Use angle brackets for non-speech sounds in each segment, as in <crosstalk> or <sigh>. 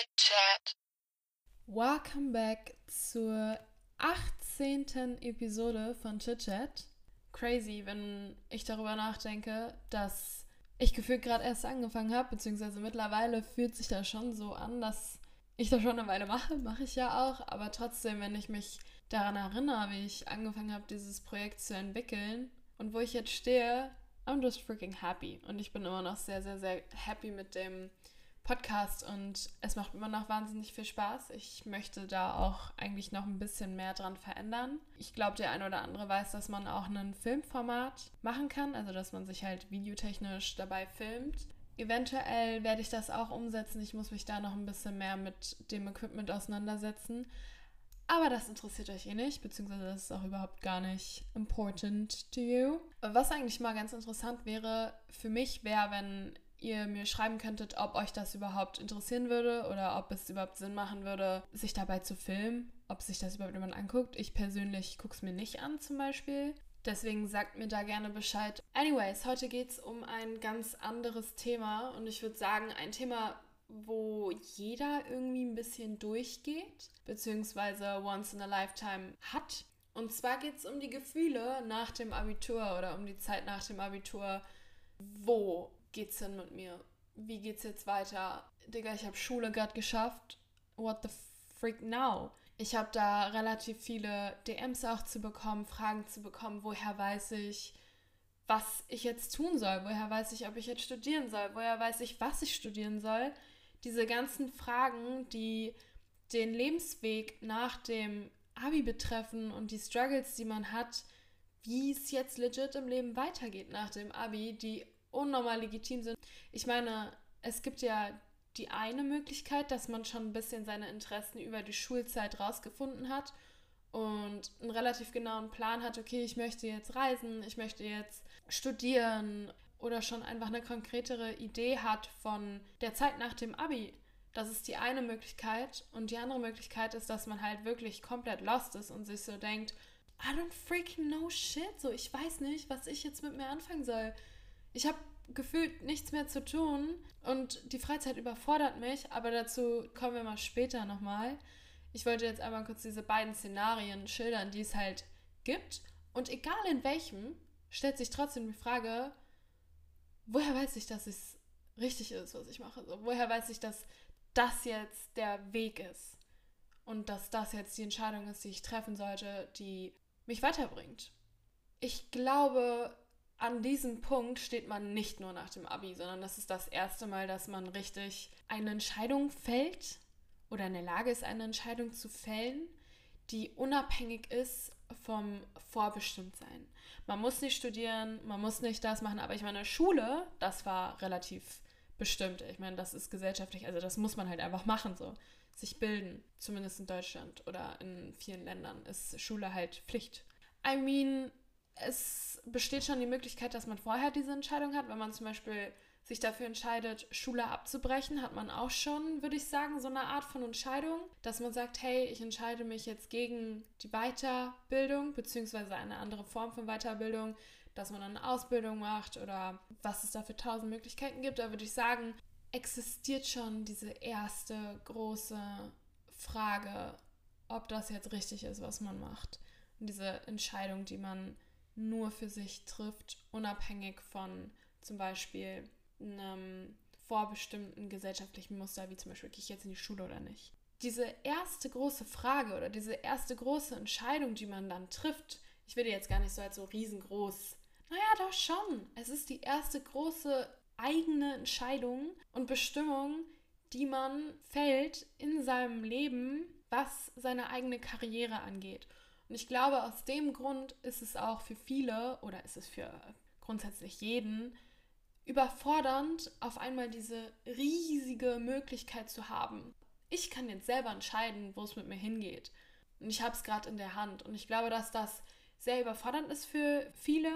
Chit Chat. Welcome back zur 18. Episode von Chit Chat. Crazy, wenn ich darüber nachdenke, dass ich gefühlt gerade erst angefangen habe, beziehungsweise mittlerweile fühlt sich das schon so an, dass ich das schon eine Weile mache, mache ich ja auch, aber trotzdem, wenn ich mich daran erinnere, wie ich angefangen habe, dieses Projekt zu entwickeln und wo ich jetzt stehe, I'm just freaking happy. Und ich bin immer noch sehr, sehr, sehr happy mit dem Podcast und es macht immer noch wahnsinnig viel Spaß. Ich möchte da auch eigentlich noch ein bisschen mehr dran verändern. Ich glaube, der eine oder andere weiß, dass man auch ein Filmformat machen kann, also dass man sich halt videotechnisch dabei filmt. Eventuell werde ich das auch umsetzen. Ich muss mich da noch ein bisschen mehr mit dem Equipment auseinandersetzen. Aber das interessiert euch eh nicht, beziehungsweise das ist auch überhaupt gar nicht important to you. Was eigentlich mal ganz interessant wäre für mich, wäre, wenn ihr mir schreiben könntet, ob euch das überhaupt interessieren würde oder ob es überhaupt Sinn machen würde, sich dabei zu filmen, ob sich das überhaupt jemand anguckt. Ich persönlich gucke es mir nicht an zum Beispiel. Deswegen sagt mir da gerne Bescheid. Anyways, heute geht es um ein ganz anderes Thema und ich würde sagen, ein Thema, wo jeder irgendwie ein bisschen durchgeht, beziehungsweise once in a lifetime hat. Und zwar geht es um die Gefühle nach dem Abitur oder um die Zeit nach dem Abitur. Wo geht's denn mit mir? Wie geht's jetzt weiter? Digga, ich habe Schule gerade geschafft. What the freak now? Ich habe da relativ viele DMs auch zu bekommen, Fragen zu bekommen, woher weiß ich, was ich jetzt tun soll, woher weiß ich, ob ich jetzt studieren soll, woher weiß ich, was ich studieren soll. Diese ganzen Fragen, die den Lebensweg nach dem Abi betreffen und die Struggles, die man hat, wie es jetzt legit im Leben weitergeht nach dem Abi, die unnormal legitim sind. Ich meine, es gibt ja die eine Möglichkeit, dass man schon ein bisschen seine Interessen über die Schulzeit rausgefunden hat und einen relativ genauen Plan hat, okay, ich möchte jetzt reisen, ich möchte jetzt studieren oder schon einfach eine konkretere Idee hat von der Zeit nach dem Abi. Das ist die eine Möglichkeit. Und die andere Möglichkeit ist, dass man halt wirklich komplett lost ist und sich so denkt, I don't freaking know shit. So, ich weiß nicht, was ich jetzt mit mir anfangen soll. Ich habe gefühlt nichts mehr zu tun und die Freizeit überfordert mich, aber dazu kommen wir mal später nochmal. Ich wollte jetzt einmal kurz diese beiden Szenarien schildern, die es halt gibt. Und egal in welchem, stellt sich trotzdem die Frage, woher weiß ich, dass es richtig ist, was ich mache? So, woher weiß ich, dass das jetzt der Weg ist? Und dass das jetzt die Entscheidung ist, die ich treffen sollte, die mich weiterbringt. Ich glaube, an diesem Punkt steht man nicht nur nach dem Abi, sondern das ist das erste Mal, dass man richtig eine Entscheidung fällt oder in der Lage ist, eine Entscheidung zu fällen, die unabhängig ist vom Vorbestimmtsein. Man muss nicht studieren, man muss nicht das machen, aber ich meine, Schule, das war relativ bestimmt. Ich meine, das ist gesellschaftlich, also das muss man halt einfach machen, so. Sich bilden, zumindest in Deutschland oder in vielen Ländern, ist Schule halt Pflicht. I mean, es besteht schon die Möglichkeit, dass man vorher diese Entscheidung hat. Wenn man zum Beispiel sich dafür entscheidet, Schule abzubrechen, hat man auch schon, würde ich sagen, so eine Art von Entscheidung, dass man sagt, hey, ich entscheide mich jetzt gegen die Weiterbildung beziehungsweise eine andere Form von Weiterbildung, dass man eine Ausbildung macht oder was es da für tausend Möglichkeiten gibt. Da würde ich sagen, existiert schon diese erste große Frage, ob das jetzt richtig ist, was man macht. Und diese Entscheidung, die man nur für sich trifft, unabhängig von zum Beispiel einem vorbestimmten gesellschaftlichen Muster, wie zum Beispiel, gehe ich jetzt in die Schule oder nicht. Diese erste große Frage oder diese erste große Entscheidung, die man dann trifft, ich will jetzt gar nicht so als so riesengroß. Naja, doch schon. Es ist die erste große eigene Entscheidung und Bestimmung, die man fällt in seinem Leben, was seine eigene Karriere angeht. Und ich glaube, aus dem Grund ist es auch für viele oder ist es für grundsätzlich jeden überfordernd, auf einmal diese riesige Möglichkeit zu haben. Ich kann jetzt selber entscheiden, wo es mit mir hingeht. Und ich habe es gerade in der Hand. Und ich glaube, dass das sehr überfordernd ist für viele.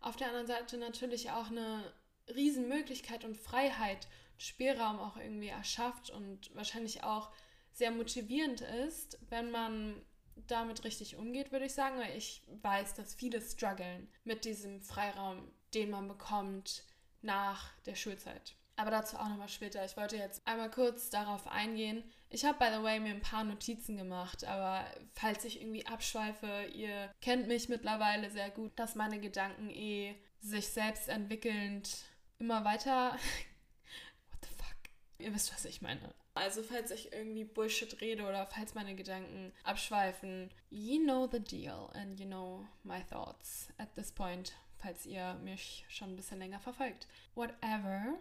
Auf der anderen Seite natürlich auch eine Riesenmöglichkeit und Freiheit, Spielraum auch irgendwie erschafft und wahrscheinlich auch sehr motivierend ist, wenn man damit richtig umgeht, würde ich sagen, weil ich weiß, dass viele strugglen mit diesem Freiraum, den man bekommt nach der Schulzeit. Aber dazu auch nochmal später. Ich wollte jetzt einmal kurz darauf eingehen. Ich habe, by the way, mir ein paar Notizen gemacht, aber falls ich irgendwie abschweife, ihr kennt mich mittlerweile sehr gut, dass meine Gedanken eh sich selbst entwickelnd immer weiter. <laughs> What the fuck? Ihr wisst, was ich meine. Also, falls ich irgendwie Bullshit rede oder falls meine Gedanken abschweifen, you know the deal and you know my thoughts at this point, falls ihr mich schon ein bisschen länger verfolgt. Whatever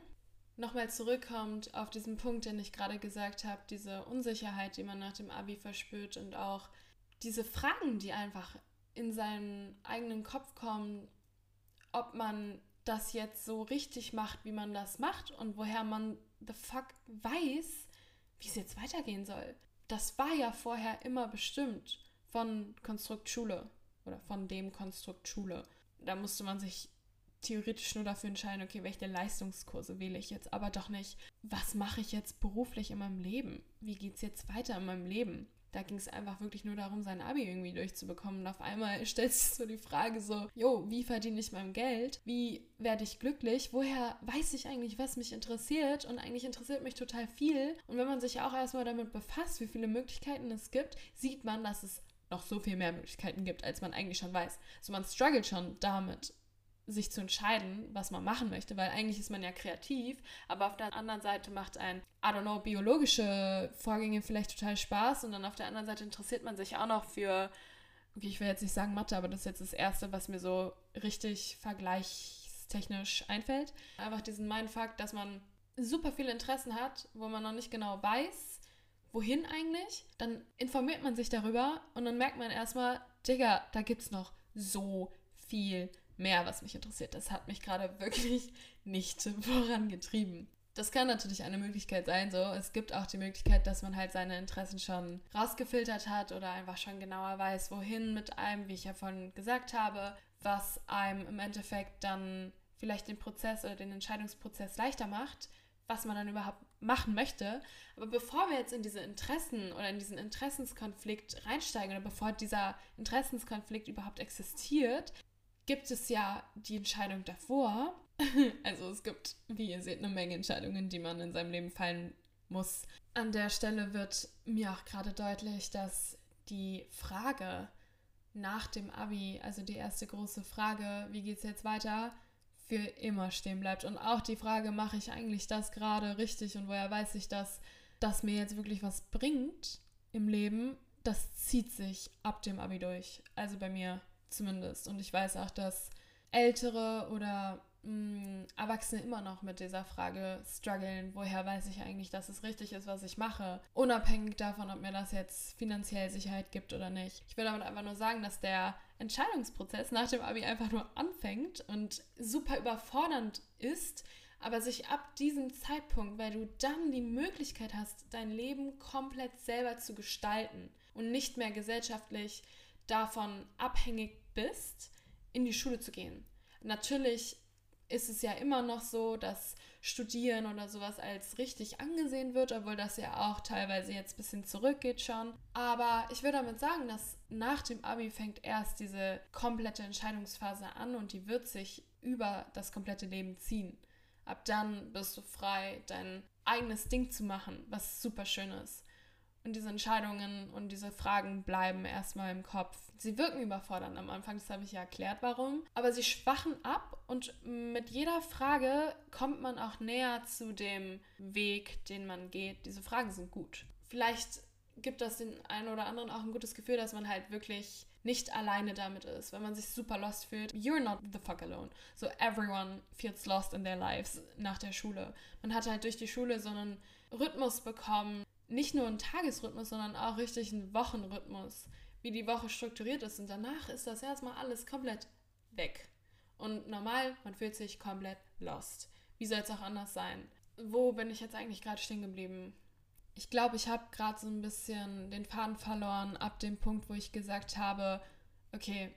nochmal zurückkommt auf diesen Punkt, den ich gerade gesagt habe, diese Unsicherheit, die man nach dem Abi verspürt und auch diese Fragen, die einfach in seinen eigenen Kopf kommen, ob man das jetzt so richtig macht, wie man das macht und woher man the fuck weiß, wie es jetzt weitergehen soll. Das war ja vorher immer bestimmt von Konstrukt Schule oder von dem Konstrukt Schule. Da musste man sich theoretisch nur dafür entscheiden, okay, welche Leistungskurse wähle ich jetzt, aber doch nicht, was mache ich jetzt beruflich in meinem Leben? Wie geht es jetzt weiter in meinem Leben? Da ging es einfach wirklich nur darum, sein Abi irgendwie durchzubekommen. Und auf einmal <laughs> stellt sich so die Frage so, jo, wie verdiene ich mein Geld? Wie werde ich glücklich? Woher weiß ich eigentlich, was mich interessiert? Und eigentlich interessiert mich total viel. Und wenn man sich auch erstmal damit befasst, wie viele Möglichkeiten es gibt, sieht man, dass es noch so viel mehr Möglichkeiten gibt, als man eigentlich schon weiß. So man struggelt schon damit, sich zu entscheiden, was man machen möchte, weil eigentlich ist man ja kreativ, aber auf der anderen Seite macht ein, I don't know, biologische Vorgänge vielleicht total Spaß und dann auf der anderen Seite interessiert man sich auch noch für, okay, ich will jetzt nicht sagen Mathe, aber das ist jetzt das Erste, was mir so richtig vergleichstechnisch einfällt. Einfach diesen Mindfuck, dass man super viele Interessen hat, wo man noch nicht genau weiß, wohin eigentlich, dann informiert man sich darüber und dann merkt man erstmal, Digga, da gibt's noch so viel mehr, was mich interessiert. Das hat mich gerade <laughs> wirklich nicht vorangetrieben. Das kann natürlich eine Möglichkeit sein. So, es gibt auch die Möglichkeit, dass man halt seine Interessen schon rausgefiltert hat oder einfach schon genauer weiß, wohin mit einem, wie ich ja vorhin gesagt habe, was einem im Endeffekt dann vielleicht den Prozess oder den Entscheidungsprozess leichter macht, was man dann überhaupt machen möchte. Aber bevor wir jetzt in diese Interessen oder in diesen Interessenskonflikt reinsteigen oder bevor dieser Interessenskonflikt überhaupt existiert, gibt es ja die Entscheidung davor. <laughs> also es gibt, wie ihr seht, eine Menge Entscheidungen, die man in seinem Leben fallen muss. An der Stelle wird mir auch gerade deutlich, dass die Frage nach dem Abi, also die erste große Frage, wie geht es jetzt weiter, für immer stehen bleibt. Und auch die Frage, mache ich eigentlich das gerade richtig und woher weiß ich das, dass mir jetzt wirklich was bringt im Leben, das zieht sich ab dem Abi durch. Also bei mir zumindest. Und ich weiß auch, dass Ältere oder mh, mm, Erwachsene immer noch mit dieser Frage strugglen, woher weiß ich eigentlich, dass es richtig ist, was ich mache, unabhängig davon, ob mir das jetzt finanziell Sicherheit gibt oder nicht. Ich will damit einfach nur sagen, dass der Entscheidungsprozess nach dem Abi einfach nur anfängt und super überfordernd ist, aber sich ab diesem Zeitpunkt, weil du dann die Möglichkeit hast, dein Leben komplett selber zu gestalten und nicht mehr gesellschaftlich davon abhängig bist, in die Schule zu gehen. Natürlich ist es ja immer noch so, dass Studieren oder sowas als richtig angesehen wird, obwohl das ja auch teilweise jetzt ein bisschen zurückgeht schon. Aber ich würde damit sagen, dass nach dem Abi fängt erst diese komplette Entscheidungsphase an und die wird sich über das komplette Leben ziehen. Ab dann bist du frei, dein eigenes Ding zu machen, was super schön ist. Und diese Entscheidungen und diese Fragen bleiben erstmal im Kopf. Sie wirken überfordernd am Anfang, das habe ich ja erklärt, warum. Aber sie schwachen ab und mit jeder Frage kommt man auch näher zu dem Weg, den man geht. Diese Fragen sind gut. Vielleicht gibt das den einen oder anderen auch ein gutes Gefühl, dass man halt wirklich nicht alleine damit ist, wenn man sich super lost fühlt. You're not the fuck alone. So everyone feels lost in their lives nach der Schule. Man hat halt durch die Schule so einen Rhythmus bekommen, nicht nur einen Tagesrhythmus, sondern auch richtig einen Wochenrhythmus, wie die Woche strukturiert ist. Und danach ist das erstmal alles komplett weg. Und normal, man fühlt sich komplett lost. Wie soll es auch anders sein? Wo bin ich jetzt eigentlich gerade stehen geblieben? Ich glaube, ich habe gerade so ein bisschen den Faden verloren ab dem Punkt, wo ich gesagt habe, okay,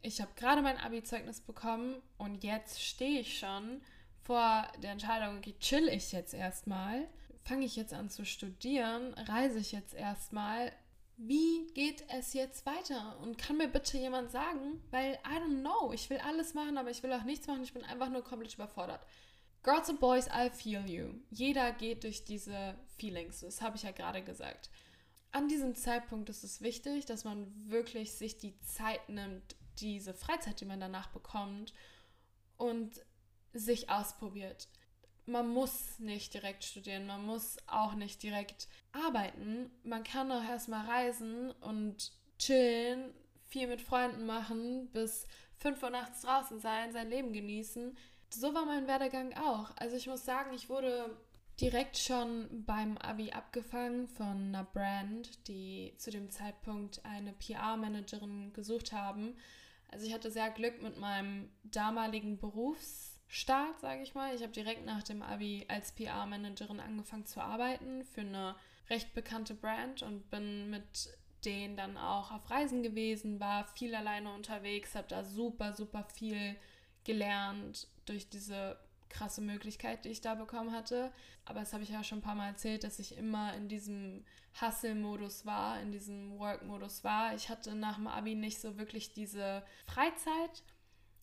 ich habe gerade mein Abi-Zeugnis bekommen und jetzt stehe ich schon vor der Entscheidung, okay, chill ich jetzt erstmal fange ich jetzt an zu studieren, reise ich jetzt erstmal. Wie geht es jetzt weiter? Und kann mir bitte jemand sagen, weil I don't know, ich will alles machen, aber ich will auch nichts machen, ich bin einfach nur komplett überfordert. Girls and Boys, I feel you. Jeder geht durch diese Feelings. Das habe ich ja gerade gesagt. An diesem Zeitpunkt ist es wichtig, dass man wirklich sich die Zeit nimmt, diese Freizeit, die man danach bekommt, und sich ausprobiert. Man muss nicht direkt studieren, man muss auch nicht direkt arbeiten. Man kann auch erstmal reisen und chillen, viel mit Freunden machen, bis 5 Uhr nachts draußen sein, sein Leben genießen. So war mein Werdegang auch. Also ich muss sagen, ich wurde direkt schon beim Abi abgefangen von einer Brand, die zu dem Zeitpunkt eine PR-Managerin gesucht haben. Also ich hatte sehr Glück mit meinem damaligen Berufsstart, sage ich mal. Ich habe direkt nach dem Abi als PR-Managerin angefangen zu arbeiten für eine recht bekannte Brand und bin mit denen dann auch auf Reisen gewesen, war viel alleine unterwegs, habe da super, super viel gelernt durch diese krasse Möglichkeit, die ich da bekommen hatte. Aber das habe ich ja schon ein paar Mal erzählt, dass ich immer in diesem Hustle-Modus war, in diesem Work-Modus war. Ich hatte nach dem Abi nicht so wirklich diese Freizeit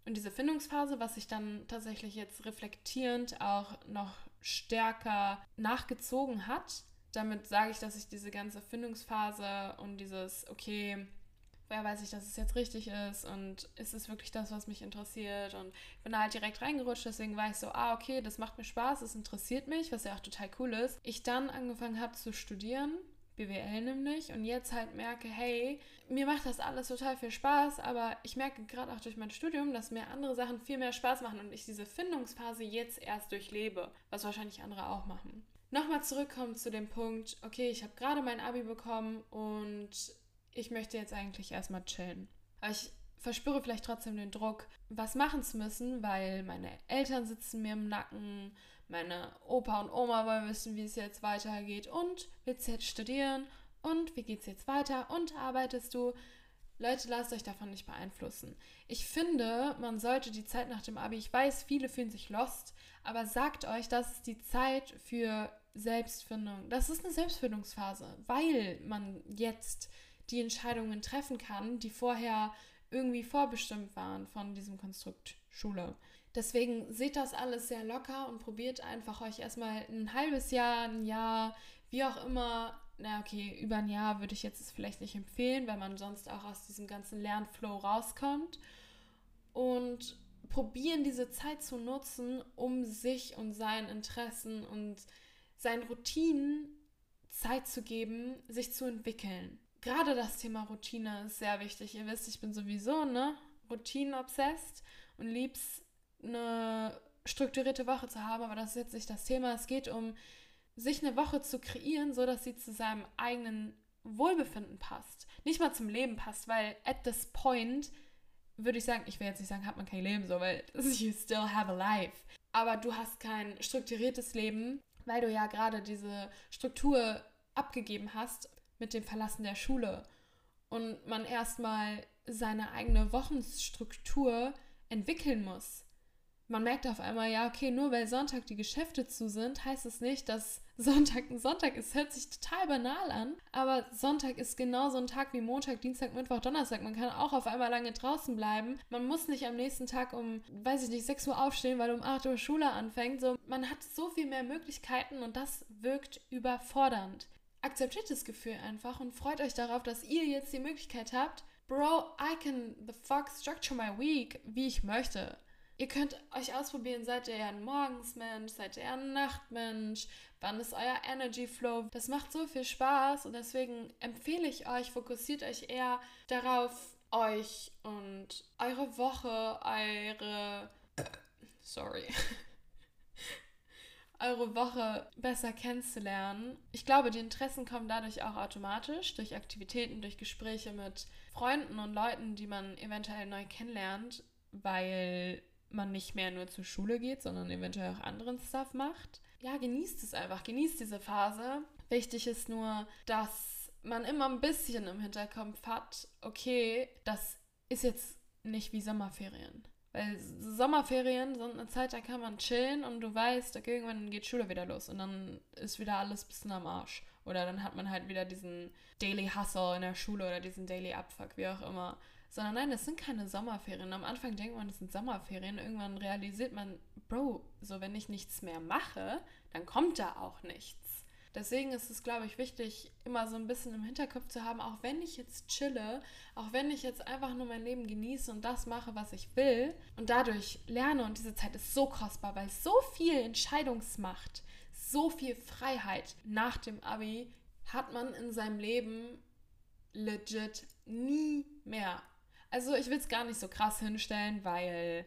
und diese Findungsphase, was sich dann tatsächlich jetzt reflektierend auch noch stärker nachgezogen hat. Damit sage ich, dass ich diese ganze Findungsphase und dieses, okay, woher weiß ich, dass es jetzt richtig ist und ist es wirklich das, was mich interessiert und bin da halt direkt reingerutscht, deswegen war ich so, ah, okay, das macht mir Spaß, es interessiert mich, was ja auch total cool ist. Ich dann angefangen habe zu studieren, BWL nämlich, und jetzt halt merke, hey, mir macht das alles total viel Spaß, aber ich merke gerade auch durch mein Studium, dass mir andere Sachen viel mehr Spaß machen und ich diese Findungsphase jetzt erst durchlebe, was wahrscheinlich andere auch machen. Nochmal zurückkommen zu dem Punkt, okay, ich habe gerade mein Abi bekommen und ich möchte jetzt eigentlich erstmal chillen. Aber ich verspüre vielleicht trotzdem den Druck, was machen zu müssen, weil meine Eltern sitzen mir im Nacken, meine Opa und Oma wollen wissen, wie es jetzt weitergeht und willst du jetzt studieren und wie geht es jetzt weiter und arbeitest du? Leute, lasst euch davon nicht beeinflussen. Ich finde, man sollte die Zeit nach dem Abi, ich weiß, viele fühlen sich lost, aber sagt euch, das ist die Zeit für Selbstfindung. Das ist eine Selbstfindungsphase, weil man jetzt die Entscheidungen treffen kann, die vorher irgendwie vorbestimmt waren von diesem Konstrukt Schule. Deswegen seht das alles sehr locker und probiert einfach euch erstmal ein halbes Jahr, ein Jahr, wie auch immer. Na okay, über ein Jahr würde ich jetzt vielleicht nicht empfehlen, weil man sonst auch aus diesem ganzen Lernflow rauskommt. Und probieren diese Zeit zu nutzen, um sich und seinen Interessen und seinen Routinen Zeit zu geben, sich zu entwickeln gerade das Thema Routine ist sehr wichtig. Ihr wisst, ich bin sowieso, ne, Routinen-obsessed und lieb's, eine strukturierte Woche zu haben, aber das ist jetzt nicht das Thema. Es geht um, sich eine Woche zu kreieren, so dass sie zu seinem eigenen Wohlbefinden passt. Nicht mal zum Leben passt, weil at this point würde ich sagen, ich will jetzt nicht sagen, hat man kein Leben so, weil <laughs> you still have a life. Aber du hast kein strukturiertes Leben, weil du ja gerade diese Struktur abgegeben hast mit dem Verlassen der Schule und man erstmal seine eigene Wochenstruktur entwickeln muss. Man merkt auf einmal, ja, okay, nur weil Sonntag die Geschäfte zu sind, heißt es nicht, dass <laughs> Sonntag ein Sonntag ist. Hört sich total banal an, aber Sonntag ist genauso ein Tag wie Montag, Dienstag, Mittwoch, Donnerstag. Man kann auch auf einmal lange draußen bleiben. Man muss nicht am nächsten Tag um, weiß ich nicht, 6 Uhr aufstehen, weil um 8 Uhr Schule anfängt. So, man hat so viel mehr Möglichkeiten und das wirkt überfordernd akzeptiert das Gefühl einfach und freut euch darauf, dass ihr jetzt die Möglichkeit habt, Bro, I can the fuck structure my week, wie ich möchte. Ihr könnt euch ausprobieren, seid ihr eher ein Morgensmensch, seid ihr eher ein Nachtmensch, wann ist euer Energy Flow. Das macht so viel Spaß und deswegen empfehle ich euch, fokussiert euch eher darauf, euch und eure Woche, eure... Sorry. <laughs> eure Woche besser kennenzulernen. Ich glaube, die Interessen kommen dadurch auch automatisch, durch Aktivitäten, durch Gespräche mit Freunden und Leuten, die man eventuell neu kennenlernt, weil man nicht mehr nur zur Schule geht, sondern eventuell auch anderen Stuff macht. Ja, genießt es einfach, genießt diese Phase. Wichtig ist nur, dass man immer ein bisschen im Hinterkopf hat, okay, das ist jetzt nicht wie Sommerferien. Weil Sommerferien sind eine Zeit, da kann man chillen und du weißt, okay, irgendwann geht Schule wieder los und dann ist wieder alles ein bisschen am Arsch. Oder dann hat man halt wieder diesen Daily Hustle in der Schule oder diesen Daily Abfuck, wie auch immer. Sondern nein, das sind keine Sommerferien. Am Anfang denkt man, das sind Sommerferien. Irgendwann realisiert man, Bro, so wenn ich nichts mehr mache, dann kommt da auch nichts. Deswegen ist es, glaube ich, wichtig, immer so ein bisschen im Hinterkopf zu haben, auch wenn ich jetzt chille, auch wenn ich jetzt einfach nur mein Leben genieße und das mache, was ich will und dadurch lerne und diese Zeit ist so kostbar, weil so viel Entscheidungsmacht, so viel Freiheit nach dem Abi hat man in seinem Leben legit nie mehr. Also ich will es gar nicht so krass hinstellen, weil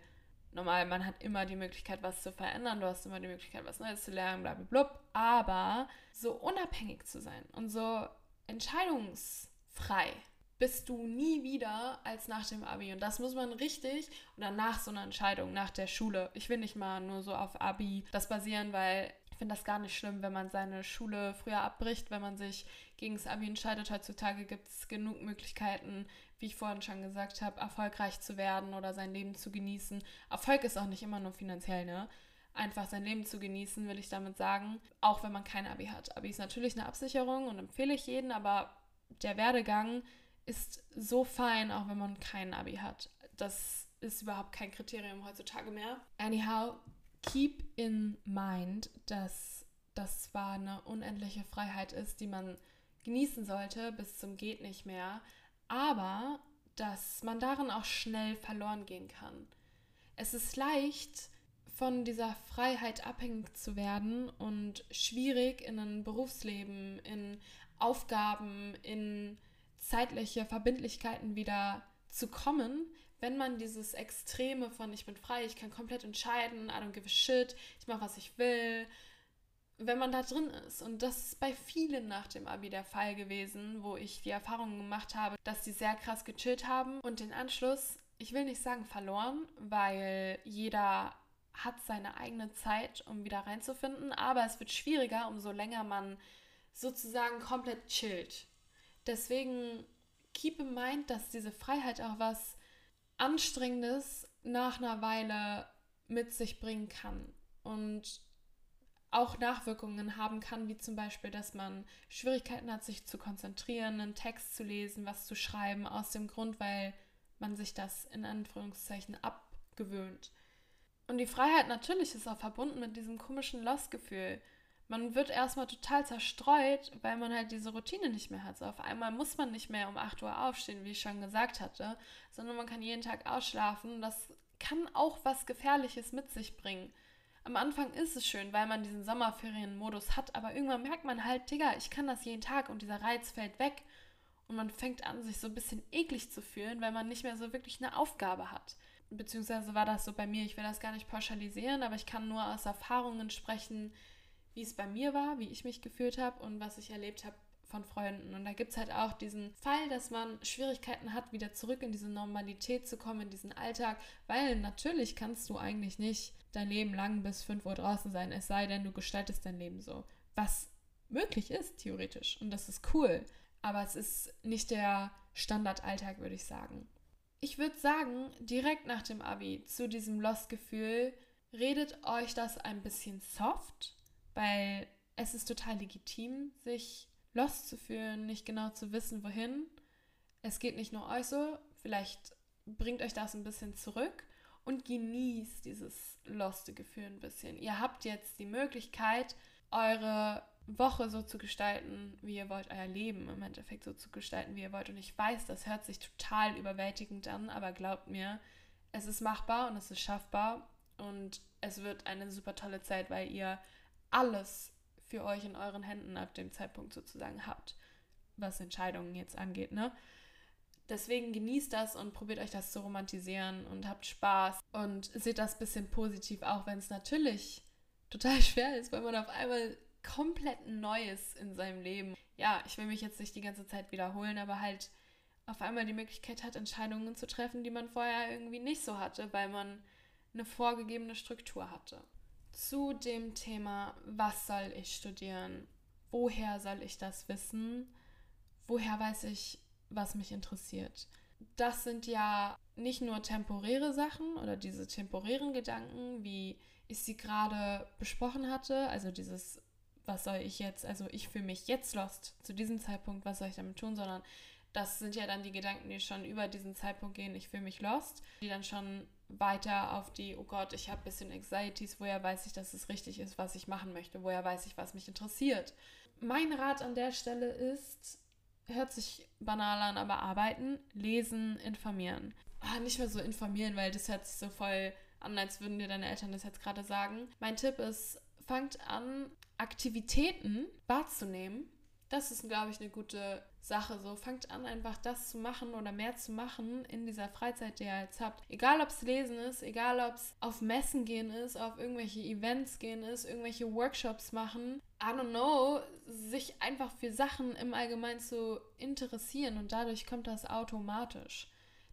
normal, man hat immer die Möglichkeit, was zu verändern, du hast immer die Möglichkeit, was Neues zu lernen, bla bla bla. Aber so unabhängig zu sein und so entscheidungsfrei bist du nie wieder als nach dem Abi. Und das muss man richtig oder nach so einer Entscheidung, nach der Schule. Ich will nicht mal nur so auf Abi das basieren, weil ich finde das gar nicht schlimm, wenn man seine Schule früher abbricht, wenn man sich gegen das Abi entscheidet. Heutzutage gibt es genug Möglichkeiten, wie ich vorhin schon gesagt habe, erfolgreich zu werden oder sein Leben zu genießen. Erfolg ist auch nicht immer nur finanziell, ne? Einfach sein Leben zu genießen, will ich damit sagen. Auch wenn man kein Abi hat. Abi ist natürlich eine Absicherung und empfehle ich jeden, aber der Werdegang ist so fein, auch wenn man kein Abi hat. Das ist überhaupt kein Kriterium heutzutage mehr. Anyhow, keep in mind, dass das zwar eine unendliche Freiheit ist, die man genießen sollte bis zum geht nicht mehr, aber dass man darin auch schnell verloren gehen kann. Es ist leicht, von dieser Freiheit abhängig zu werden und schwierig in ein Berufsleben, in Aufgaben, in zeitliche Verbindlichkeiten wieder zu kommen, wenn man dieses Extreme von ich bin frei, ich kann komplett entscheiden, I don't give a shit, ich mache was ich will, wenn man da drin ist. Und das ist bei vielen nach dem Abi der Fall gewesen, wo ich die Erfahrung gemacht habe, dass die sehr krass gechillt haben und den Anschluss, ich will nicht sagen verloren, weil jeder hat seine eigene Zeit, um wieder reinzufinden, aber es wird schwieriger, umso länger man sozusagen komplett chillt. Deswegen keep in mind, dass diese Freiheit auch was Anstrengendes nach einer Weile mit sich bringen kann. Und auch Nachwirkungen haben kann, wie zum Beispiel, dass man Schwierigkeiten hat, sich zu konzentrieren, einen Text zu lesen, was zu schreiben, aus dem Grund, weil man sich das in Anführungszeichen abgewöhnt. Und die Freiheit natürlich ist auch verbunden mit diesem komischen Lostgefühl. Man wird erstmal total zerstreut, weil man halt diese Routine nicht mehr hat. So auf einmal muss man nicht mehr um 8 Uhr aufstehen, wie ich schon gesagt hatte, sondern man kann jeden Tag ausschlafen. Das kann auch was Gefährliches mit sich bringen am Anfang ist es schön, weil man diesen Sommerferienmodus hat, aber irgendwann merkt man halt, Digga, ich kann das jeden Tag und dieser Reiz fällt weg. Und man fängt an, sich so ein bisschen eklig zu fühlen, weil man nicht mehr so wirklich eine Aufgabe hat. Beziehungsweise war das so bei mir, ich will das gar nicht pauschalisieren, aber ich kann nur aus Erfahrungen sprechen, wie es bei mir war, wie ich mich gefühlt habe und was ich erlebt habe von Freunden. Und da gibt es halt auch diesen Fall, dass man Schwierigkeiten hat, wieder zurück in diese Normalität zu kommen, in diesen Alltag, weil natürlich kannst du eigentlich nicht dein Leben lang bis 5 Uhr draußen sein, es sei denn, du gestaltest dein Leben so. Was möglich ist, theoretisch. Und das ist cool. Aber es ist nicht der Standardalltag, würde ich sagen. Ich würde sagen, direkt nach dem Abi zu diesem Lost-Gefühl, redet euch das ein bisschen soft, weil es ist total legitim, sich lost zu fühlen, nicht genau zu wissen, wohin. Es geht nicht nur euch so, vielleicht bringt euch das ein bisschen zurück und genießt dieses loste Gefühl ein bisschen. Ihr habt jetzt die Möglichkeit, eure Woche so zu gestalten, wie ihr wollt, euer Leben im Endeffekt so zu gestalten, wie ihr wollt. Und ich weiß, das hört sich total überwältigend an, aber glaubt mir, es ist machbar und es ist schaffbar und es wird eine super tolle Zeit, weil ihr alles für euch in euren Händen ab dem Zeitpunkt sozusagen habt, was Entscheidungen jetzt angeht, ne? Deswegen genießt das und probiert euch das zu romantisieren und habt Spaß und seht das bisschen positiv, auch wenn es natürlich total <laughs> schwer ist, weil man auf einmal komplett Neues in seinem Leben. Ja, ich will mich jetzt nicht die ganze Zeit wiederholen, aber halt auf einmal die Möglichkeit hat, Entscheidungen zu treffen, die man vorher irgendwie nicht so hatte, weil man eine vorgegebene Struktur hatte zu dem Thema, was soll ich studieren? Woher soll ich das wissen? Woher weiß ich, was mich interessiert? Das sind ja nicht nur temporäre Sachen oder diese temporären Gedanken, wie ich sie gerade besprochen hatte, also dieses, was soll ich jetzt, also ich fühle mich jetzt lost zu diesem Zeitpunkt, was soll ich damit tun, sondern Das sind ja dann die Gedanken, die schon über diesen Zeitpunkt gehen, ich fühle mich lost, die dann schon weiter auf die, oh Gott, ich habe ein bisschen Anxieties, woher weiß ich, dass es richtig ist, was ich machen möchte, woher weiß ich, was mich interessiert. Mein Rat an der Stelle ist, hört sich banal an, aber arbeiten, lesen, informieren. Ah, nicht mehr so informieren, weil das hört sich so voll an, als würden dir deine Eltern das jetzt gerade sagen. Mein Tipp ist, fangt an, Aktivitäten wahrzunehmen. Das ist, glaube ich, eine gute Sache. So, fangt an, einfach das zu machen oder mehr zu machen in dieser Freizeit, die ihr jetzt habt. Egal, ob es Lesen ist, egal, ob es auf Messen gehen ist, auf irgendwelche Events gehen ist, irgendwelche Workshops machen. I don't know, sich einfach für Sachen im Allgemeinen zu interessieren und dadurch kommt das automatisch.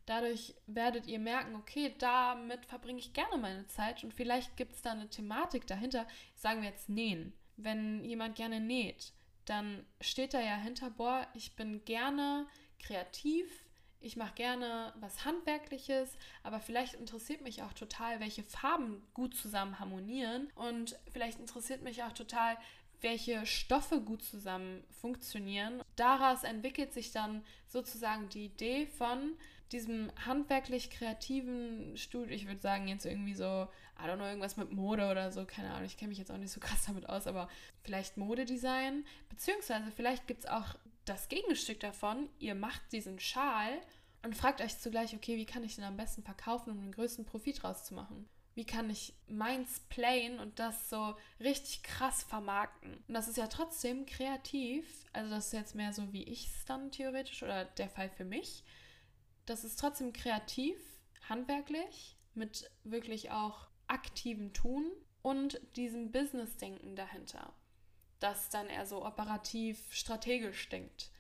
Dadurch werdet ihr merken, okay, damit verbringe ich gerne meine Zeit und vielleicht gibt es da eine Thematik dahinter. Sagen wir jetzt nähen. Wenn jemand gerne näht, dann steht da ja hinter, boah, ich bin gerne kreativ, ich mache gerne was Handwerkliches, aber vielleicht interessiert mich auch total, welche Farben gut zusammen harmonieren und vielleicht interessiert mich auch total, welche Stoffe gut zusammen funktionieren. Daraus entwickelt sich dann sozusagen die Idee von, diesem handwerklich kreativen Studio, ich würde sagen jetzt irgendwie so, I don't know, irgendwas mit Mode oder so, keine Ahnung, ich kenne mich jetzt auch nicht so krass damit aus, aber vielleicht Modedesign, beziehungsweise vielleicht gibt es auch das Gegenstück davon, ihr macht diesen Schal und fragt euch zugleich, okay, wie kann ich den am besten verkaufen, um den größten Profit rauszumachen? Wie kann ich meins playen und das so richtig krass vermarkten? Und das ist ja trotzdem kreativ, also das ist jetzt mehr so wie ich es dann theoretisch oder der Fall für mich das ist trotzdem kreativ, handwerklich, mit wirklich auch aktivem Tun und diesem Business-Denken dahinter, das dann eher so operativ, strategisch denkt.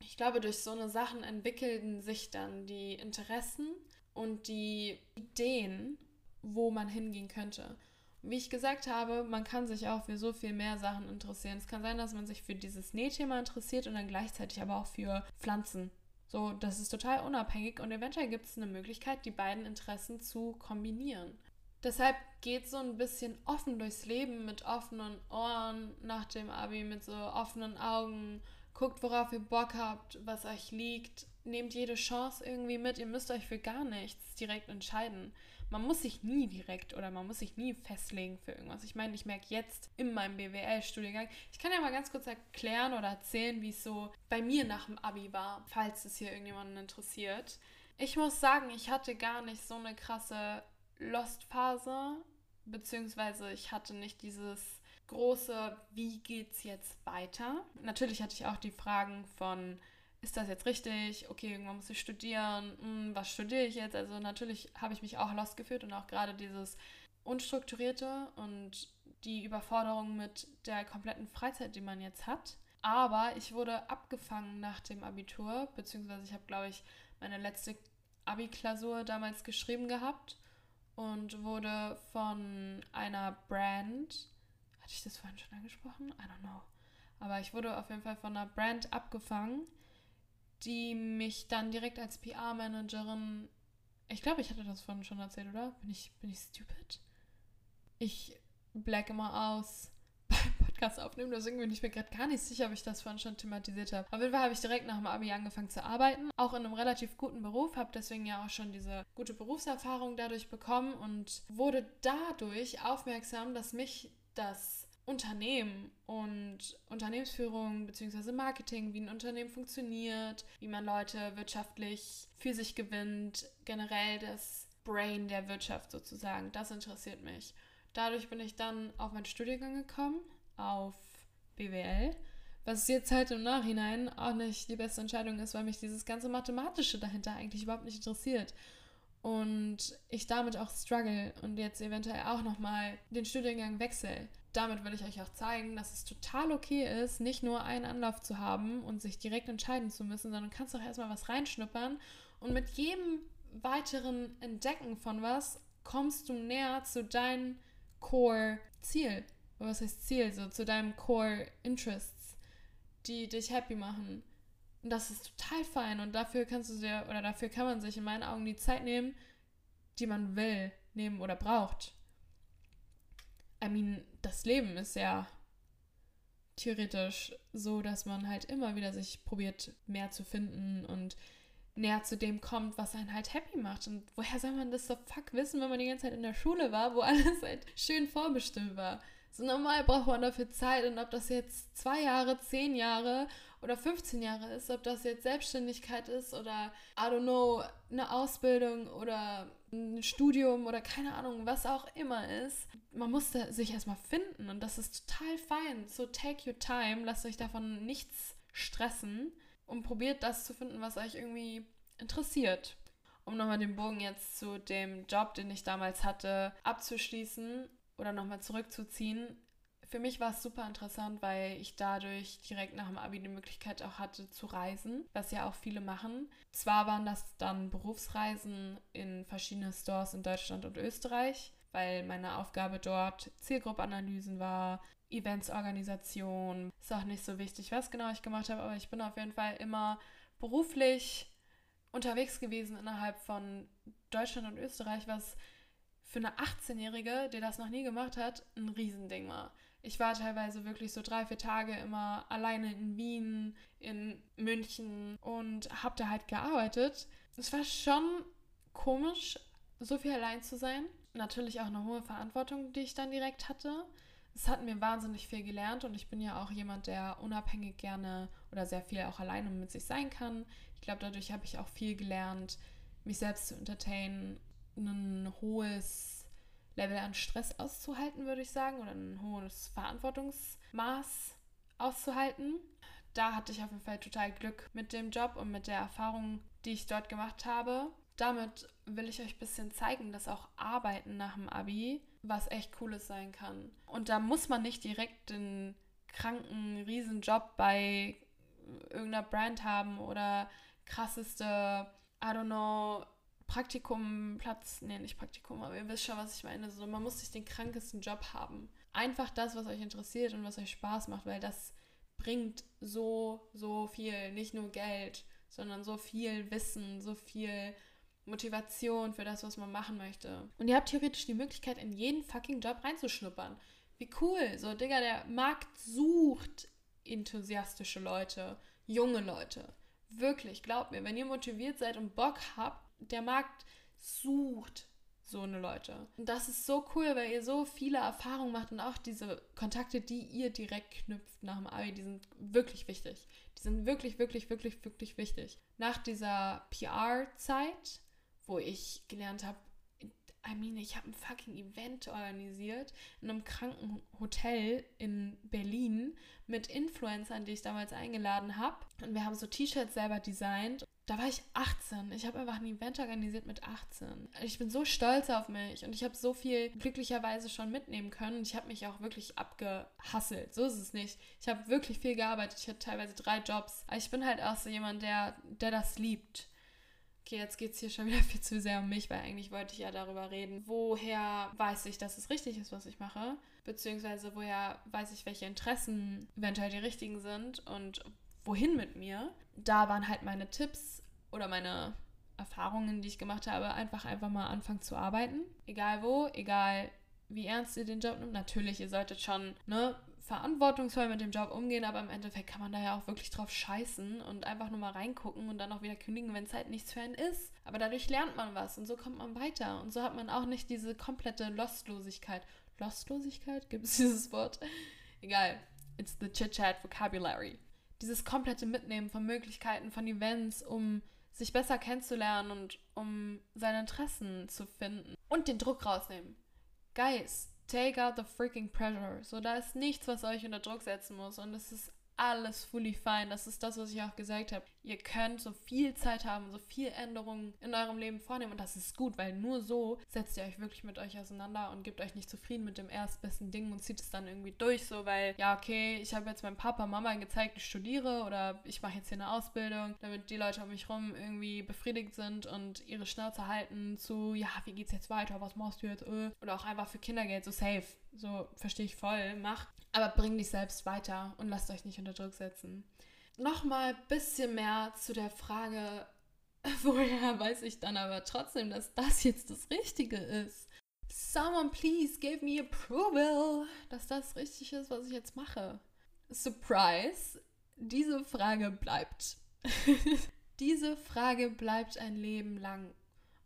Ich glaube, durch so eine Sachen entwickeln sich dann die Interessen und die Ideen, wo man hingehen könnte. Wie ich gesagt habe, man kann sich auch für so viel mehr Sachen interessieren. Es kann sein, dass man sich für dieses Nähthema interessiert und dann gleichzeitig aber auch für Pflanzen so, das ist total unabhängig und eventuell gibt es eine Möglichkeit, die beiden Interessen zu kombinieren. Deshalb geht so ein bisschen offen durchs Leben mit offenen Ohren nach dem Abi, mit so offenen Augen. Guckt, worauf ihr Bock habt, was euch liegt. Nehmt jede Chance irgendwie mit. Ihr müsst euch für gar nichts direkt entscheiden man muss sich nie direkt oder man muss sich nie festlegen für irgendwas. Ich meine, ich merke jetzt in meinem BWL-Studiengang, ich kann ja mal ganz kurz erklären oder erzählen, wie es so bei mir nach dem Abi war, falls es hier irgendjemanden interessiert. Ich muss sagen, ich hatte gar nicht so eine krasse Lost-Phase, beziehungsweise ich hatte nicht dieses große, wie geht's jetzt weiter? Natürlich hatte ich auch die Fragen von, ist das jetzt richtig? Okay, irgendwann muss ich studieren. Hm, was studiere ich jetzt? Also natürlich habe ich mich auch lost gefühlt und auch gerade dieses Unstrukturierte und die Überforderung mit der kompletten Freizeit, die man jetzt hat. Aber ich wurde abgefangen nach dem Abitur, beziehungsweise ich habe, glaube ich, meine letzte Abi-Klausur damals geschrieben gehabt und wurde von einer Brand, hatte ich das vorhin schon angesprochen? I don't know. Aber ich wurde auf jeden Fall von einer Brand abgefangen, die mich dann direkt als PR-Managerin, ich glaube, ich hatte das vorhin schon erzählt, oder? Bin ich, bin ich stupid? Ich black immer aus <laughs> beim Podcast aufnehmen, deswegen bin ich mir gerade gar nicht sicher, ob ich das vorhin schon thematisiert habe. Auf jeden Fall habe ich direkt nach dem Abi angefangen zu arbeiten, auch in einem relativ guten Beruf, habe deswegen ja auch schon diese gute Berufserfahrung dadurch bekommen und wurde dadurch aufmerksam, dass mich das Unternehmen und Unternehmensführung bzw. Marketing, wie ein Unternehmen funktioniert, wie man Leute wirtschaftlich für sich gewinnt, generell das Brain der Wirtschaft sozusagen. Das interessiert mich. Dadurch bin ich dann auf meinen Studiengang gekommen, auf BWL, was jetzt halt im Nachhinein auch nicht die beste Entscheidung ist, weil mich dieses ganze Mathematische dahinter eigentlich überhaupt nicht interessiert. Und ich damit auch struggle und jetzt eventuell auch nochmal den Studiengang wechsle damit will ich euch auch zeigen, dass es total okay ist, nicht nur einen Anlauf zu haben und sich direkt entscheiden zu müssen, sondern kannst auch erstmal was reinschnuppern und mit jedem weiteren Entdecken von was kommst du näher zu deinem Core-Ziel. Was heißt Ziel? So zu deinem Core-Interests, die dich happy machen. Und das ist total fein und dafür kannst du dir oder dafür kann man sich in meinen Augen die Zeit nehmen, die man will nehmen oder braucht. I mean, das Leben ist ja theoretisch so, dass man halt immer wieder sich probiert, mehr zu finden und näher zu dem kommt, was einen halt happy macht. Und woher soll man das so fuck wissen, wenn man die ganze Zeit in der Schule war, wo <laughs> alles halt schön vorbestimmt war? So normal braucht man dafür Zeit und ob das jetzt zwei Jahre, zehn Jahre oder 15 Jahre ist, ob das jetzt Selbstständigkeit ist oder, I don't know, eine Ausbildung oder ein Studium oder keine Ahnung, was auch immer ist. Man muss sich erstmal finden und das ist total fein. So take your time, lasst euch davon nichts stressen und probiert das zu finden, was euch irgendwie interessiert. Um nochmal den Bogen jetzt zu dem Job, den ich damals hatte, abzuschließen oder nochmal zurückzuziehen. Für mich war es super interessant, weil ich dadurch direkt nach dem Abi die Möglichkeit auch hatte zu reisen, was ja auch viele machen. Zwar waren das dann Berufsreisen in verschiedene Stores in Deutschland und Österreich, weil meine Aufgabe dort Zielgruppenanalysen war, Eventsorganisation. Ist auch nicht so wichtig, was genau ich gemacht habe, aber ich bin auf jeden Fall immer beruflich unterwegs gewesen innerhalb von Deutschland und Österreich, was für eine 18-Jährige, die das noch nie gemacht hat, ein Riesending war. Ich war teilweise wirklich so drei, vier Tage immer alleine in Wien, in München und habe da halt gearbeitet. Es war schon komisch, so viel allein zu sein. Natürlich auch eine hohe Verantwortung, die ich dann direkt hatte. Es hat mir wahnsinnig viel gelernt und ich bin ja auch jemand, der unabhängig gerne oder sehr viel auch alleine mit sich sein kann. Ich glaube, dadurch habe ich auch viel gelernt, mich selbst zu entertainen, ein hohes Level an Stress auszuhalten, würde ich sagen, oder ein hohes Verantwortungsmaß auszuhalten. Da hatte ich auf jeden Fall total Glück mit dem Job und mit der Erfahrung, die ich dort gemacht habe. Damit will ich euch ein bisschen zeigen, dass auch Arbeiten nach dem Abi was echt Cooles sein kann. Und da muss man nicht direkt den kranken Riesenjob bei irgendeiner Brand haben oder krasseste, I don't know, Praktikum, Platz, nee, nicht Praktikum, aber ihr wisst schon, was ich meine. So, man muss sich den krankesten Job haben. Einfach das, was euch interessiert und was euch Spaß macht, weil das bringt so, so viel. Nicht nur Geld, sondern so viel Wissen, so viel Motivation für das, was man machen möchte. Und ihr habt theoretisch die Möglichkeit, in jeden fucking Job reinzuschnuppern. Wie cool. So, Digga, der Markt sucht enthusiastische Leute, junge Leute. Wirklich, glaubt mir, wenn ihr motiviert seid und Bock habt, der Markt sucht so eine Leute. Und das ist so cool, weil ihr so viele Erfahrungen macht und auch diese Kontakte, die ihr direkt knüpft nach dem Abi, die sind wirklich wichtig. Die sind wirklich, wirklich, wirklich, wirklich wichtig. Nach dieser PR-Zeit, wo ich gelernt habe, I mean, ich habe ein fucking Event organisiert in einem kranken Hotel in Berlin mit Influencern, die ich damals eingeladen habe. Und wir haben so T-Shirts selber designt da war ich 18. Ich habe einfach ein Event organisiert mit 18. Ich bin so stolz auf mich und ich habe so viel glücklicherweise schon mitnehmen können. Ich habe mich auch wirklich abgehasselt. So ist es nicht. Ich habe wirklich viel gearbeitet. Ich hatte teilweise drei Jobs. Aber ich bin halt auch so jemand, der, der das liebt. Okay, jetzt geht es hier schon wieder <laughs> viel zu sehr um mich, weil eigentlich wollte ich ja darüber reden, woher weiß ich, dass es richtig ist, was ich mache, beziehungsweise woher weiß ich, welche Interessen eventuell die richtigen sind und wohin mit mir. Da waren halt meine Tipps oder meine Erfahrungen, die ich gemacht habe, einfach einfach mal anfangen zu arbeiten. Egal wo, egal wie ernst ihr den Job nimmt. Natürlich, ihr solltet schon ne, verantwortungsvoll mit dem Job umgehen, aber im Endeffekt kann man da ja auch wirklich drauf scheißen und einfach nur mal reingucken und dann auch wieder kündigen, wenn es halt nichts für einen ist. Aber dadurch lernt man was und so kommt man weiter. Und so hat man auch nicht diese komplette Lostlosigkeit. Lostlosigkeit? Gibt es <laughs> dieses Wort? Egal. It's the chit-chat vocabulary dieses komplette Mitnehmen von Möglichkeiten, von Events, um sich besser kennenzulernen und um seine Interessen zu finden und den Druck rausnehmen. Guys, take out the freaking pressure. So, da ist nichts, was euch unter Druck setzen muss und es ist alles fully fine. Das ist das, was ich auch gesagt habe. Ihr könnt so viel Zeit haben, so viel Änderungen in eurem Leben vornehmen und das ist gut, weil nur so setzt ihr euch wirklich mit euch auseinander und gebt euch nicht zufrieden mit dem erstbesten Ding und zieht es dann irgendwie durch, so weil, ja, okay, ich habe jetzt meinem Papa, Mama gezeigt, ich studiere oder ich mache jetzt hier eine Ausbildung, damit die Leute um mich rum irgendwie befriedigt sind und ihre Schnauze halten zu, ja, wie geht's jetzt weiter, was machst du jetzt, äh? oder auch einfach für Kindergeld so safe. So verstehe ich voll, macht. Aber bring dich selbst weiter und lasst euch nicht unter Druck setzen. Nochmal ein bisschen mehr zu der Frage, <laughs> woher weiß ich dann aber trotzdem, dass das jetzt das Richtige ist. Someone please give me approval, dass das richtig ist, was ich jetzt mache. Surprise, diese Frage bleibt. <laughs> diese Frage bleibt ein Leben lang.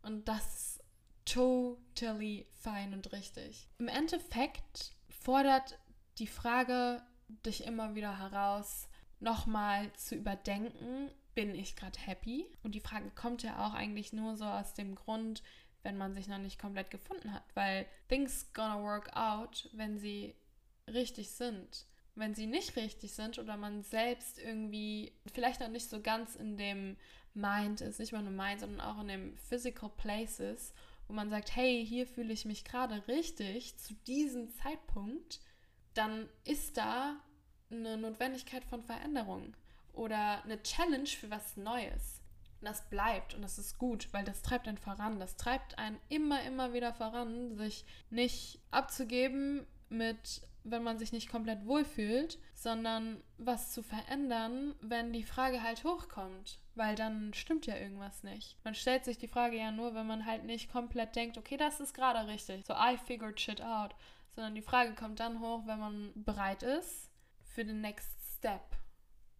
Und das ist totally fein und richtig. Im Endeffekt fordert die Frage dich immer wieder heraus, nochmal zu überdenken, bin ich gerade happy? Und die Frage kommt ja auch eigentlich nur so aus dem Grund, wenn man sich noch nicht komplett gefunden hat, weil things gonna work out, wenn sie richtig sind. Wenn sie nicht richtig sind oder man selbst irgendwie vielleicht noch nicht so ganz in dem Mind ist, nicht mal nur Mind, sondern auch in dem Physical Places, wo man sagt, hey, hier fühle ich mich gerade richtig zu diesem Zeitpunkt, dann ist da eine Notwendigkeit von Veränderung oder eine Challenge für was Neues. Das bleibt und das ist gut, weil das treibt einen voran. Das treibt einen immer, immer wieder voran, sich nicht abzugeben mit, wenn man sich nicht komplett wohlfühlt, sondern was zu verändern, wenn die Frage halt hochkommt. Weil dann stimmt ja irgendwas nicht. Man stellt sich die Frage ja nur, wenn man halt nicht komplett denkt, okay, das ist gerade richtig. So, I figured shit out. Sondern die Frage kommt dann hoch, wenn man bereit ist für den Next Step,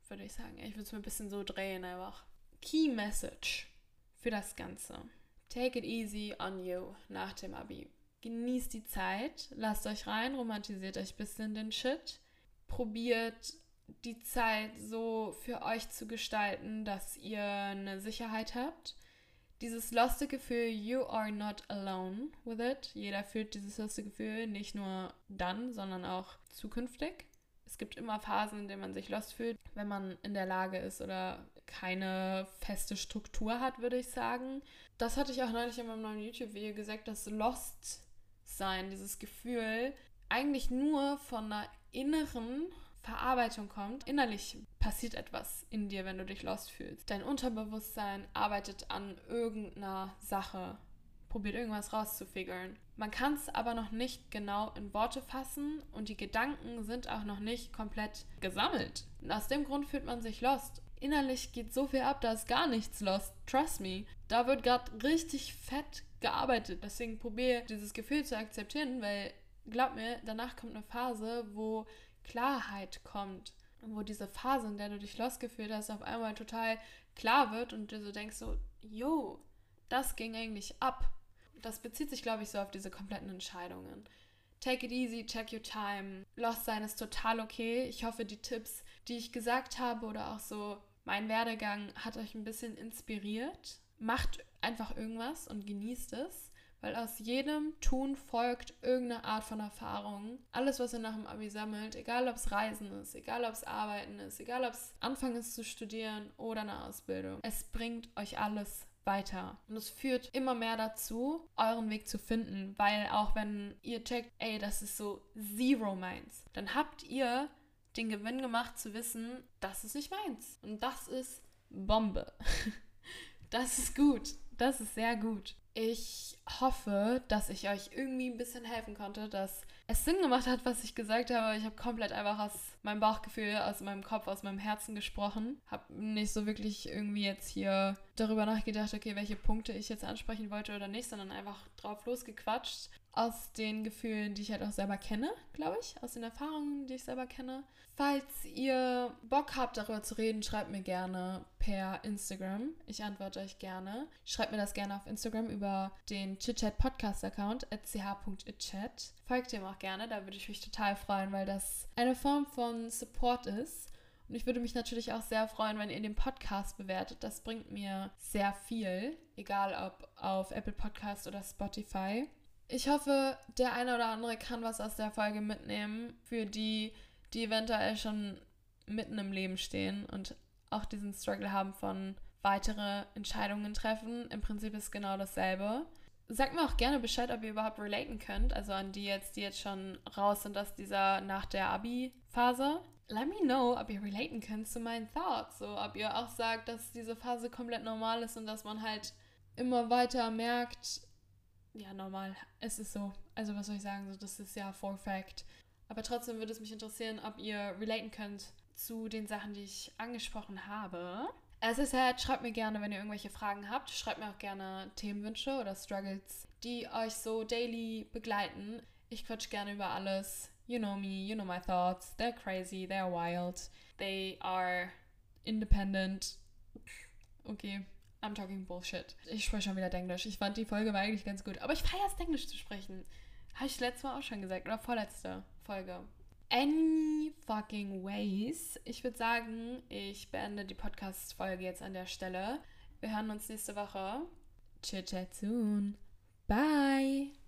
würde ich sagen. Ich würde es mir ein bisschen so drehen einfach. Key Message für das Ganze. Take it easy on you nach dem Abi. Genießt die Zeit, lasst euch rein, romantisiert euch ein bisschen den Shit. Probiert die Zeit so für euch zu gestalten, dass ihr eine Sicherheit habt. Dieses loste Gefühl, you are not alone with it. Jeder fühlt dieses loste Gefühl nicht nur dann, sondern auch zukünftig es gibt immer Phasen, in denen man sich lost fühlt, wenn man in der Lage ist oder keine feste Struktur hat, würde ich sagen. Das hatte ich auch neulich in meinem neuen YouTube-Video gesagt, dass Lost sein, dieses Gefühl, eigentlich nur von einer inneren Verarbeitung kommt. Innerlich passiert etwas in dir, wenn du dich lost fühlst. Dein Unterbewusstsein arbeitet an irgendeiner Sache, probiert irgendwas rauszufigern. Man kann es aber noch nicht genau in Worte fassen und die Gedanken sind auch noch nicht komplett gesammelt. Und aus dem Grund fühlt man sich lost. Innerlich geht so viel ab, da ist gar nichts lost. Trust me. Da wird gerade richtig fett gearbeitet. Deswegen probiere dieses Gefühl zu akzeptieren, weil glaub mir, danach kommt eine Phase, wo Klarheit kommt. Wo diese Phase, in der du dich lost gefühlt hast, auf einmal total klar wird und du so denkst so, yo, das ging eigentlich ab das bezieht sich, glaube ich, so auf diese kompletten Entscheidungen. Take it easy, check your time. Lost sein ist total okay. Ich hoffe, die Tipps, die ich gesagt habe oder auch so mein Werdegang hat euch ein bisschen inspiriert. Macht einfach irgendwas und genießt es, weil aus jedem Tun folgt irgendeine Art von Erfahrung. Alles, was ihr nach dem Abi sammelt, egal ob es Reisen ist, egal ob es Arbeiten ist, egal ob es Anfangen ist zu studieren oder eine Ausbildung, es bringt euch alles weiter. Und es führt immer mehr dazu, euren Weg zu finden, weil auch wenn ihr checkt, ey, das ist so zero meins, dann habt ihr den Gewinn gemacht zu wissen, das ist nicht meins. Und das ist Bombe. <laughs> Das ist gut. Das ist sehr gut. Ich hoffe, dass ich euch irgendwie ein bisschen helfen konnte, dass es Sinn gemacht hat, was ich gesagt habe. Ich habe komplett einfach aus meinem Bauchgefühl, aus meinem Kopf, aus meinem Herzen gesprochen. Habe nicht so wirklich irgendwie jetzt hier darüber nachgedacht, okay, welche Punkte ich jetzt ansprechen wollte oder nicht, sondern einfach drauf losgequatscht. Aus den Gefühlen, die ich halt auch selber kenne, glaube ich. Aus den Erfahrungen, die ich selber kenne. Falls ihr Bock habt, darüber zu reden, schreibt mir gerne per Instagram. Ich antworte euch gerne. Schreibt mir das gerne auf Instagram über den ChitChat Podcast Account ch.itchat. Folgt dem auch gerne, da würde ich mich total freuen, weil das eine Form von Support ist. Und ich würde mich natürlich auch sehr freuen, wenn ihr den Podcast bewertet. Das bringt mir sehr viel, egal ob auf Apple Podcast oder Spotify. Ich hoffe, der eine oder andere kann was aus der Folge mitnehmen für die, die eventuell schon mitten im Leben stehen und auch diesen Struggle haben von weitere Entscheidungen treffen. Im Prinzip ist genau dasselbe. Sagt mir auch gerne Bescheid, ob ihr überhaupt relaten könnt. Also an die jetzt, die jetzt schon raus sind aus dieser nach der Abi-Phase. Let me know, ob ihr relaten könnt zu meinen Thoughts. So, ob ihr auch sagt, dass diese Phase komplett normal ist und dass man halt immer weiter merkt, ja, normal, es ist so. Also was soll ich sagen, so, das ist ja for fact. Aber trotzdem würde es mich interessieren, ob ihr relaten könnt zu den Sachen, die ich angesprochen habe. Es ist halt, schreibt mir gerne, wenn ihr irgendwelche Fragen habt. Schreibt mir auch gerne Themenwünsche oder Struggles, die euch so daily begleiten. Ich quatsch gerne über alles. You know me, you know my thoughts. They're crazy, they're wild. They are independent. Okay, I'm talking bullshit. Ich spreche schon wieder Englisch. Ich fand die Folge war eigentlich ganz gut. Aber ich feiere es, Englisch zu sprechen. Habe ich letztes Mal auch schon gesagt. Oder vorletzte Folge. Any fucking ways. Ich würde sagen, ich beende die Podcast-Folge jetzt an der Stelle. Wir hören uns nächste Woche. Chit chat soon. Bye.